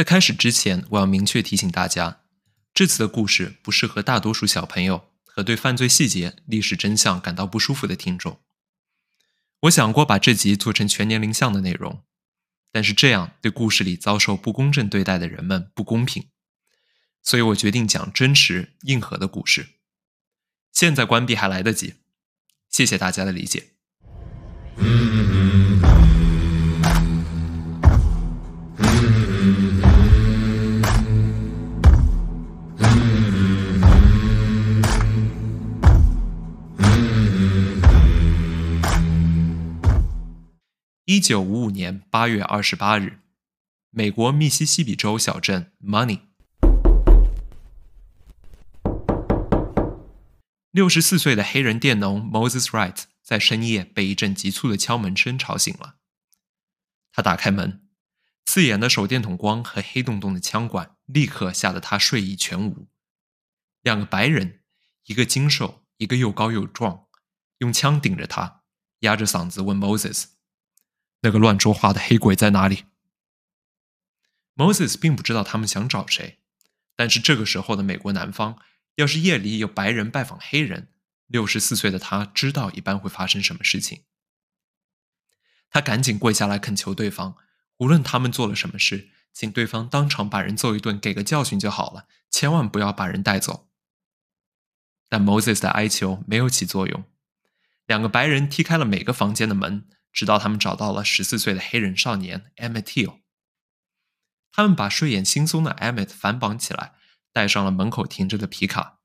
在开始之前，我要明确提醒大家，这次的故事不适合大多数小朋友和对犯罪细节、历史真相感到不舒服的听众。我想过把这集做成全年龄向的内容，但是这样对故事里遭受不公正对待的人们不公平，所以我决定讲真实、硬核的故事。现在关闭还来得及，谢谢大家的理解。一九五五年八月二十八日，美国密西西比州小镇 Money，六十四岁的黑人佃农 Moses Wright 在深夜被一阵急促的敲门声吵醒了。他打开门，刺眼的手电筒光和黑洞洞的枪管立刻吓得他睡意全无。两个白人，一个精瘦，一个又高又壮，用枪顶着他，压着嗓子问 Moses。那个乱说话的黑鬼在哪里？Moses 并不知道他们想找谁，但是这个时候的美国南方，要是夜里有白人拜访黑人，六十四岁的他知道一般会发生什么事情。他赶紧跪下来恳求对方，无论他们做了什么事，请对方当场把人揍一顿，给个教训就好了，千万不要把人带走。但 Moses 的哀求没有起作用，两个白人踢开了每个房间的门。直到他们找到了十四岁的黑人少年 Emmett Till，他们把睡眼惺忪的 Emmett 反绑起来，带上了门口停着的皮卡。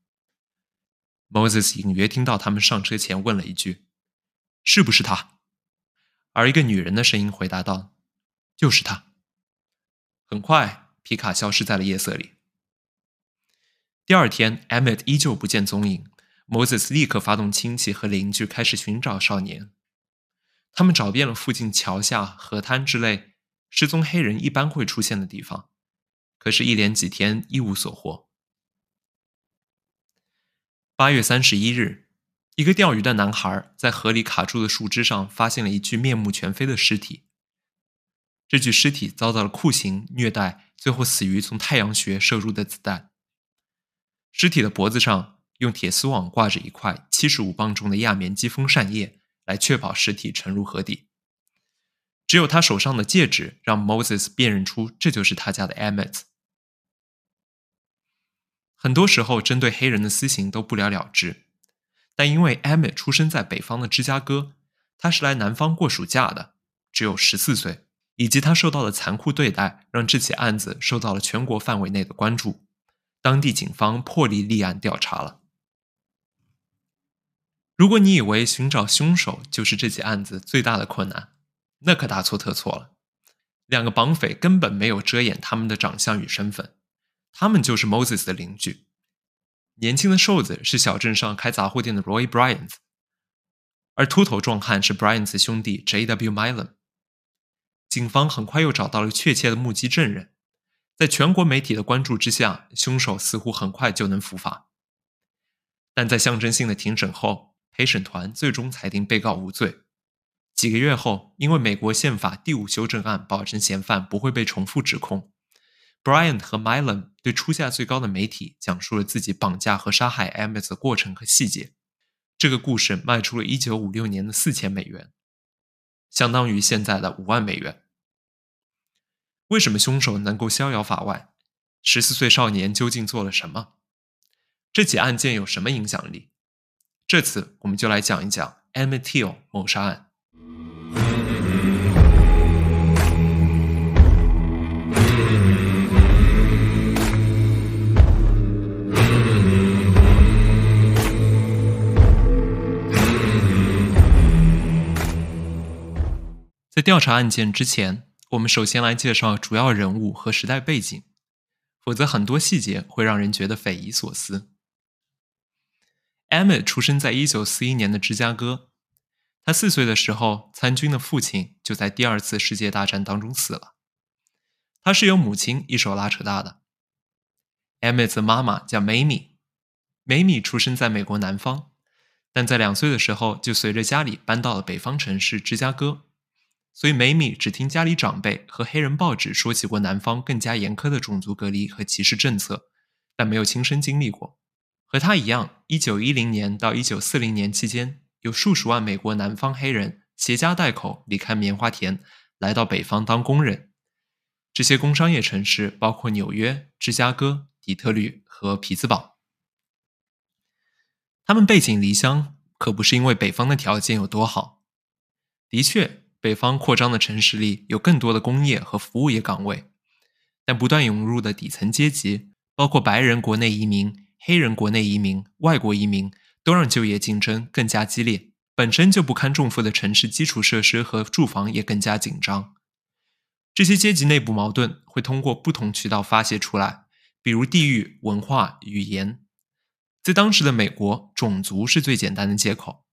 Moses 隐约听到他们上车前问了一句：“是不是他？”而一个女人的声音回答道：“就是他。”很快，皮卡消失在了夜色里。第二天，Emmett 依旧不见踪影，Moses 立刻发动亲戚和邻居开始寻找少年。他们找遍了附近桥下、河滩之类失踪黑人一般会出现的地方，可是，一连几天一无所获。八月三十一日，一个钓鱼的男孩在河里卡住的树枝上发现了一具面目全非的尸体。这具尸体遭到了酷刑虐待，最后死于从太阳穴射入的子弹。尸体的脖子上用铁丝网挂着一块七十五磅重的亚棉机风扇叶。来确保尸体沉入河底。只有他手上的戒指让 Moses 辨认出这就是他家的 Emmett。很多时候，针对黑人的私刑都不了了之，但因为 Emmett 出生在北方的芝加哥，他是来南方过暑假的，只有十四岁，以及他受到的残酷对待，让这起案子受到了全国范围内的关注。当地警方破例立案调查了。如果你以为寻找凶手就是这起案子最大的困难，那可大错特错了。两个绑匪根本没有遮掩他们的长相与身份，他们就是 Moses 的邻居。年轻的瘦子是小镇上开杂货店的 Roy Bryant，而秃头壮汉是 Bryant 兄弟 J.W. Milam。警方很快又找到了确切的目击证人，在全国媒体的关注之下，凶手似乎很快就能伏法。但在象征性的庭审后，陪审团最终裁定被告无罪。几个月后，因为美国宪法第五修正案保证嫌犯不会被重复指控，Bryant 和 Milam 对出价最高的媒体讲述了自己绑架和杀害 Emmett 的过程和细节。这个故事卖出了一九五六年的四千美元，相当于现在的五万美元。为什么凶手能够逍遥法外？十四岁少年究竟做了什么？这起案件有什么影响力？这次我们就来讲一讲 Emmett Till 谋杀案。在调查案件之前，我们首先来介绍主要人物和时代背景，否则很多细节会让人觉得匪夷所思。Emma 出生在1941年的芝加哥。他四岁的时候，参军的父亲就在第二次世界大战当中死了。他是由母亲一手拉扯大的。emma 的妈妈叫梅米，梅米出生在美国南方，但在两岁的时候就随着家里搬到了北方城市芝加哥。所以梅米只听家里长辈和黑人报纸说起过南方更加严苛的种族隔离和歧视政策，但没有亲身经历过。和他一样，1910年到1940年期间，有数十万美国南方黑人携家带口离开棉花田，来到北方当工人。这些工商业城市包括纽约、芝加哥、底特律和匹兹堡。他们背井离乡，可不是因为北方的条件有多好。的确。北方扩张的城市里有更多的工业和服务业岗位，但不断涌入的底层阶级，包括白人国内移民、黑人国内移民、外国移民，都让就业竞争更加激烈。本身就不堪重负的城市基础设施和住房也更加紧张。这些阶级内部矛盾会通过不同渠道发泄出来，比如地域、文化、语言。在当时的美国，种族是最简单的借口。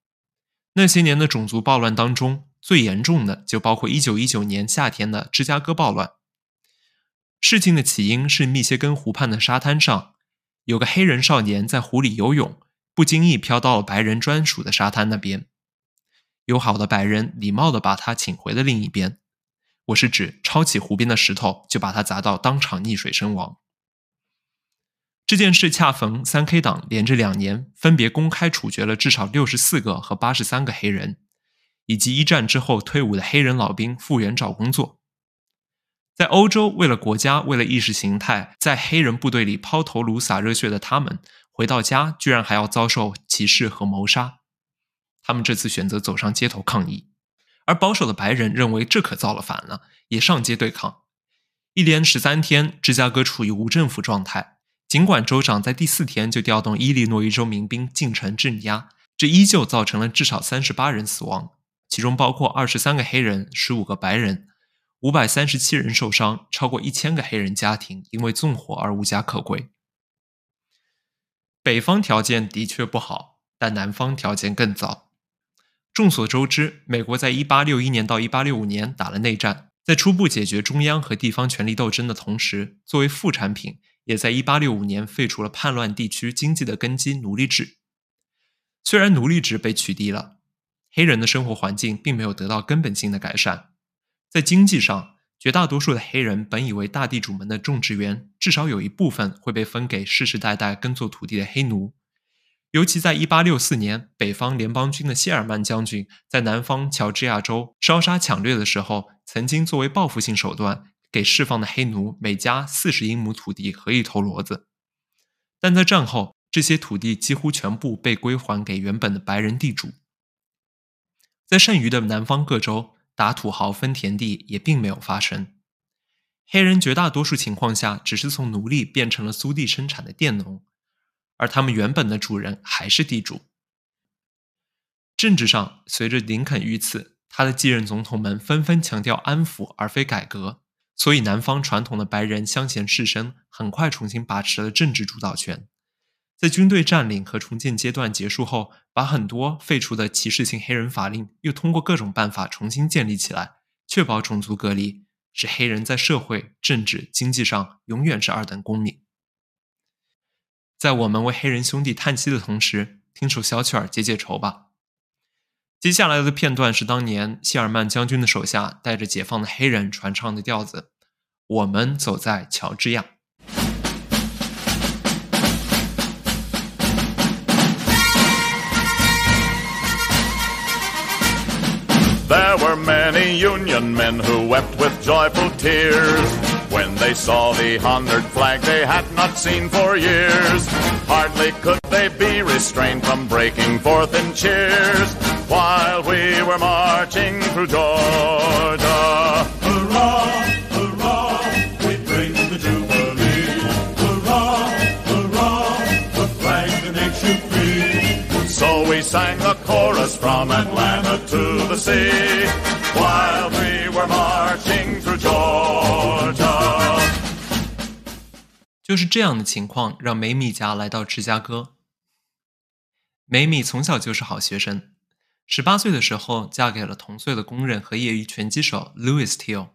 那些年的种族暴乱当中。最严重的就包括1919年夏天的芝加哥暴乱。事情的起因是密歇根湖畔的沙滩上，有个黑人少年在湖里游泳，不经意飘到了白人专属的沙滩那边。友好的白人礼貌地把他请回了另一边。我是指抄起湖边的石头就把他砸到当场溺水身亡。这件事恰逢三 K 党连着两年分别公开处决了至少六十四个和八十三个黑人。以及一战之后退伍的黑人老兵复员找工作，在欧洲为了国家、为了意识形态，在黑人部队里抛头颅、洒热血的他们，回到家居然还要遭受歧视和谋杀。他们这次选择走上街头抗议，而保守的白人认为这可造了反了，也上街对抗。一连十三天，芝加哥处于无政府状态。尽管州长在第四天就调动伊利诺伊州民兵进城镇压，这依旧造成了至少三十八人死亡。其中包括二十三个黑人、十五个白人，五百三十七人受伤，超过一千个黑人家庭因为纵火而无家可归。北方条件的确不好，但南方条件更糟。众所周知，美国在一八六一年到一八六五年打了内战，在初步解决中央和地方权力斗争的同时，作为副产品，也在一八六五年废除了叛乱地区经济的根基——奴隶制。虽然奴隶制被取缔了。黑人的生活环境并没有得到根本性的改善，在经济上，绝大多数的黑人本以为大地主们的种植园至少有一部分会被分给世世代代耕作土地的黑奴，尤其在1864年，北方联邦军的谢尔曼将军在南方乔治亚州烧杀抢掠的时候，曾经作为报复性手段给释放的黑奴每家四十英亩土地和一头骡子，但在战后，这些土地几乎全部被归还给原本的白人地主。在剩余的南方各州，打土豪分田地也并没有发生。黑人绝大多数情况下只是从奴隶变成了租地生产的佃农，而他们原本的主人还是地主。政治上，随着林肯遇刺，他的继任总统们纷纷强调安抚而非改革，所以南方传统的白人乡贤士绅很快重新把持了政治主导权。在军队占领和重建阶段结束后，把很多废除的歧视性黑人法令又通过各种办法重新建立起来，确保种族隔离，使黑人在社会、政治、经济上永远是二等公民。在我们为黑人兄弟叹息的同时，听首小曲儿解解愁吧。接下来的片段是当年谢尔曼将军的手下带着解放的黑人传唱的调子：我们走在乔治亚。Many Union men who wept with joyful tears when they saw the honored flag they had not seen for years. Hardly could they be restrained from breaking forth in cheers while we were marching through Georgia. Hurrah! Hurrah! The! The. So we sang a chorus from Atlanta to the sea 就是这样的情况，让梅米家来到芝加哥。梅米从小就是好学生，十八岁的时候嫁给了同岁的工人和业余拳击手 Louis Till。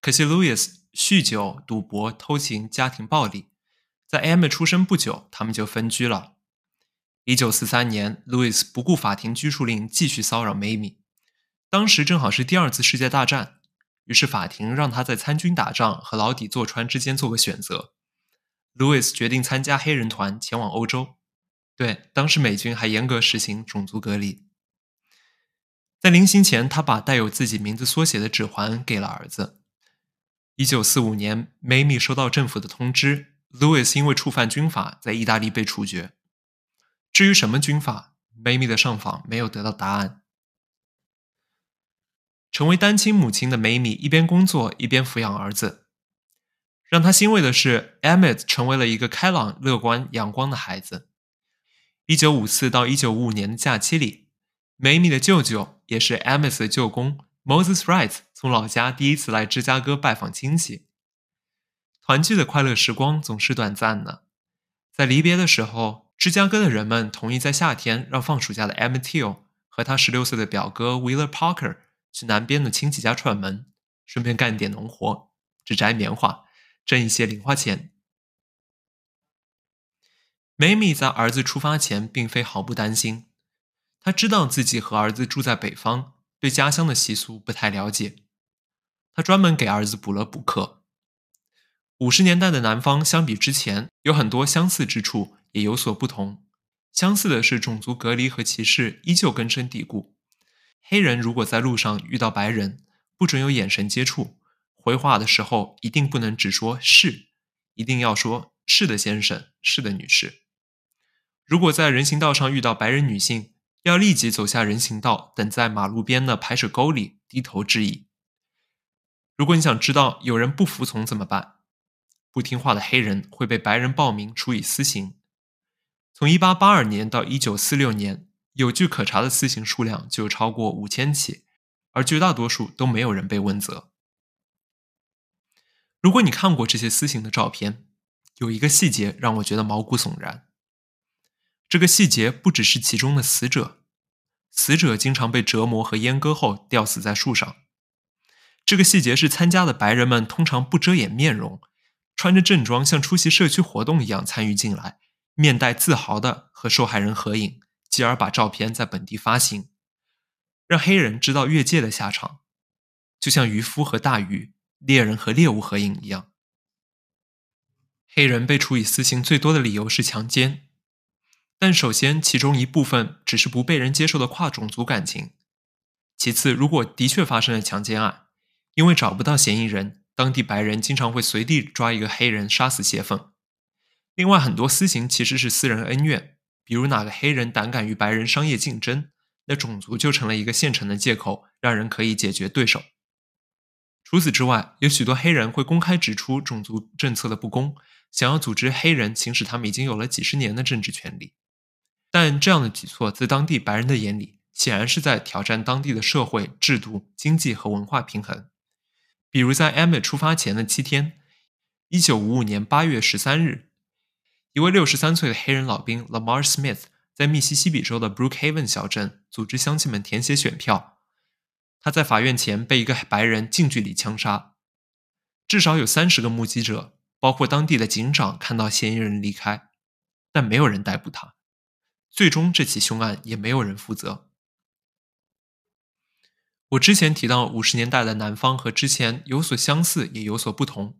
可惜 Louis 酗酒、赌博、偷情、家庭暴力，在 Emma 出生不久，他们就分居了。一九四三年，，Louis 不顾法庭拘束令，继续骚扰梅米。当时正好是第二次世界大战，于是法庭让他在参军打仗和牢底坐穿之间做个选择。Louis 决定参加黑人团前往欧洲。对，当时美军还严格实行种族隔离。在临行前，他把带有自己名字缩写的指环给了儿子。一九四五年，梅米收到政府的通知，Louis 因为触犯军法，在意大利被处决。至于什么军法，梅米的上访没有得到答案。成为单亲母亲的梅米一边工作一边抚养儿子。让他欣慰的是，Emmett 成为了一个开朗、乐观、阳光的孩子。一九五四到一九五五年的假期里。梅米的舅舅也是 Amos 的舅公 Moses Wright 从老家第一次来芝加哥拜访亲戚。团聚的快乐时光总是短暂的，在离别的时候，芝加哥的人们同意在夏天让放暑假的 Emmett Till 和他十六岁的表哥 Wheeler Parker 去南边的亲戚家串门，顺便干点农活，只摘棉花，挣一些零花钱。梅米在儿子出发前并非毫不担心。他知道自己和儿子住在北方，对家乡的习俗不太了解。他专门给儿子补了补课。五十年代的南方相比之前有很多相似之处，也有所不同。相似的是，种族隔离和歧视依旧根深蒂固。黑人如果在路上遇到白人，不准有眼神接触，回话的时候一定不能只说是，一定要说是的先生，是的女士。如果在人行道上遇到白人女性，要立即走下人行道，等在马路边的排水沟里低头致意。如果你想知道有人不服从怎么办，不听话的黑人会被白人暴民处以私刑。从1882年到1946年，有据可查的私刑数量就超过五千起，而绝大多数都没有人被问责。如果你看过这些私刑的照片，有一个细节让我觉得毛骨悚然。这个细节不只是其中的死者，死者经常被折磨和阉割后吊死在树上。这个细节是参加的白人们通常不遮掩面容，穿着正装像出席社区活动一样参与进来，面带自豪的和受害人合影，继而把照片在本地发行，让黑人知道越界的下场，就像渔夫和大鱼、猎人和猎物合影一样。黑人被处以死刑最多的理由是强奸。但首先，其中一部分只是不被人接受的跨种族感情。其次，如果的确发生了强奸案，因为找不到嫌疑人，当地白人经常会随地抓一个黑人杀死泄愤。另外，很多私刑其实是私人恩怨，比如哪个黑人胆敢与白人商业竞争，那种族就成了一个现成的借口，让人可以解决对手。除此之外，有许多黑人会公开指出种族政策的不公，想要组织黑人行使他们已经有了几十年的政治权利。但这样的举措在当地白人的眼里，显然是在挑战当地的社会制度、经济和文化平衡。比如，在 Emmet 出发前的七天，一九五五年八月十三日，一位六十三岁的黑人老兵 Lamar Smith 在密西西比州的 Brookhaven 小镇组织乡亲们填写选票。他在法院前被一个白人近距离枪杀。至少有三十个目击者，包括当地的警长，看到嫌疑人离开，但没有人逮捕他。最终，这起凶案也没有人负责。我之前提到，五十年代的南方和之前有所相似，也有所不同。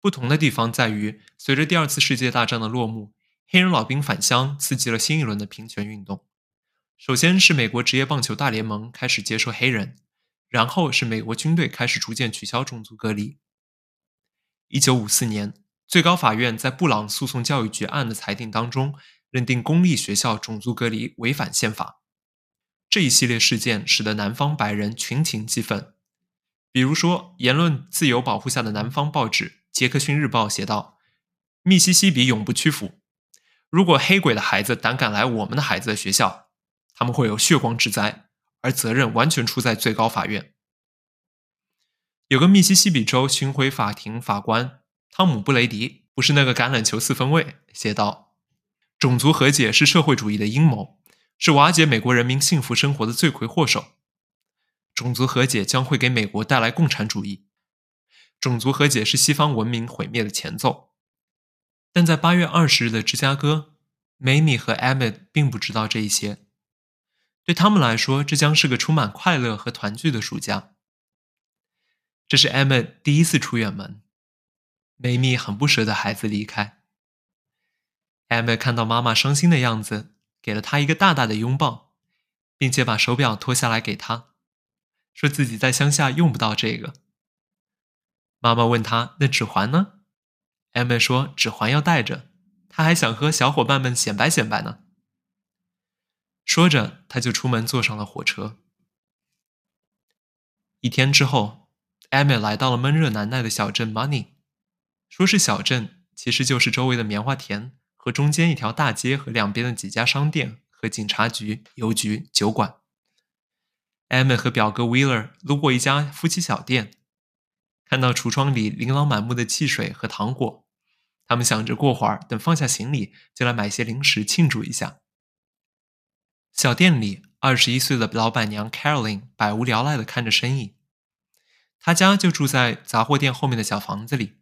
不同的地方在于，随着第二次世界大战的落幕，黑人老兵返乡刺激了新一轮的平权运动。首先是美国职业棒球大联盟开始接受黑人，然后是美国军队开始逐渐取消种族隔离。一九五四年，最高法院在布朗诉讼教育局案的裁定当中。认定公立学校种族隔离违反宪法，这一系列事件使得南方白人群情激愤。比如说，言论自由保护下的南方报纸《杰克逊日报》写道：“密西西比永不屈服，如果黑鬼的孩子胆敢来我们的孩子的学校，他们会有血光之灾，而责任完全出在最高法院。”有个密西西比州巡回法庭法官汤姆·布雷迪，不是那个橄榄球四分卫，写道。种族和解是社会主义的阴谋，是瓦解美国人民幸福生活的罪魁祸首。种族和解将会给美国带来共产主义。种族和解是西方文明毁灭的前奏。但在八月二十日的芝加哥，梅米和艾米并不知道这一些。对他们来说，这将是个充满快乐和团聚的暑假。这是 Emma 第一次出远门，梅米很不舍得孩子离开。Emma 看到妈妈伤心的样子，给了她一个大大的拥抱，并且把手表脱下来给她，说自己在乡下用不到这个。妈妈问他：“那指环呢？”Emma 说：“指环要带着，他还想和小伙伴们显摆显摆呢。”说着，他就出门坐上了火车。一天之后，Emma 来到了闷热难耐的小镇 Money。说是小镇，其实就是周围的棉花田和中间一条大街和两边的几家商店和警察局、邮局、酒馆。Emma 和表哥 Wheeler 路过一家夫妻小店，看到橱窗里琳琅满目的汽水和糖果，他们想着过会儿等放下行李，就来买些零食庆祝一下。小店里，二十一岁的老板娘 Caroline 百无聊赖地看着生意。她家就住在杂货店后面的小房子里。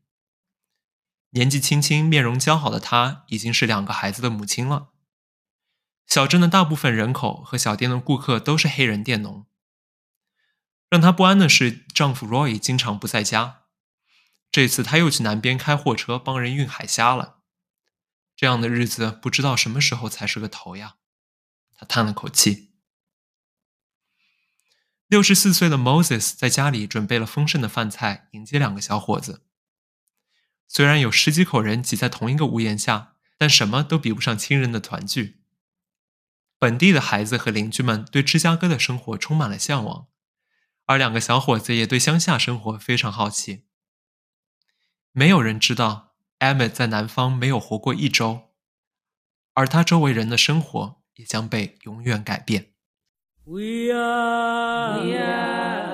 年纪轻轻、面容姣好的她，已经是两个孩子的母亲了。小镇的大部分人口和小店的顾客都是黑人佃农。让她不安的是，丈夫 Roy 经常不在家。这次他又去南边开货车，帮人运海虾了。这样的日子，不知道什么时候才是个头呀。他叹了口气。六十四岁的 Moses 在家里准备了丰盛的饭菜，迎接两个小伙子。虽然有十几口人挤在同一个屋檐下，但什么都比不上亲人的团聚。本地的孩子和邻居们对芝加哥的生活充满了向往，而两个小伙子也对乡下生活非常好奇。没有人知道 Emmett 在南方没有活过一周，而他周围人的生活。也将被永远改变。We are, we are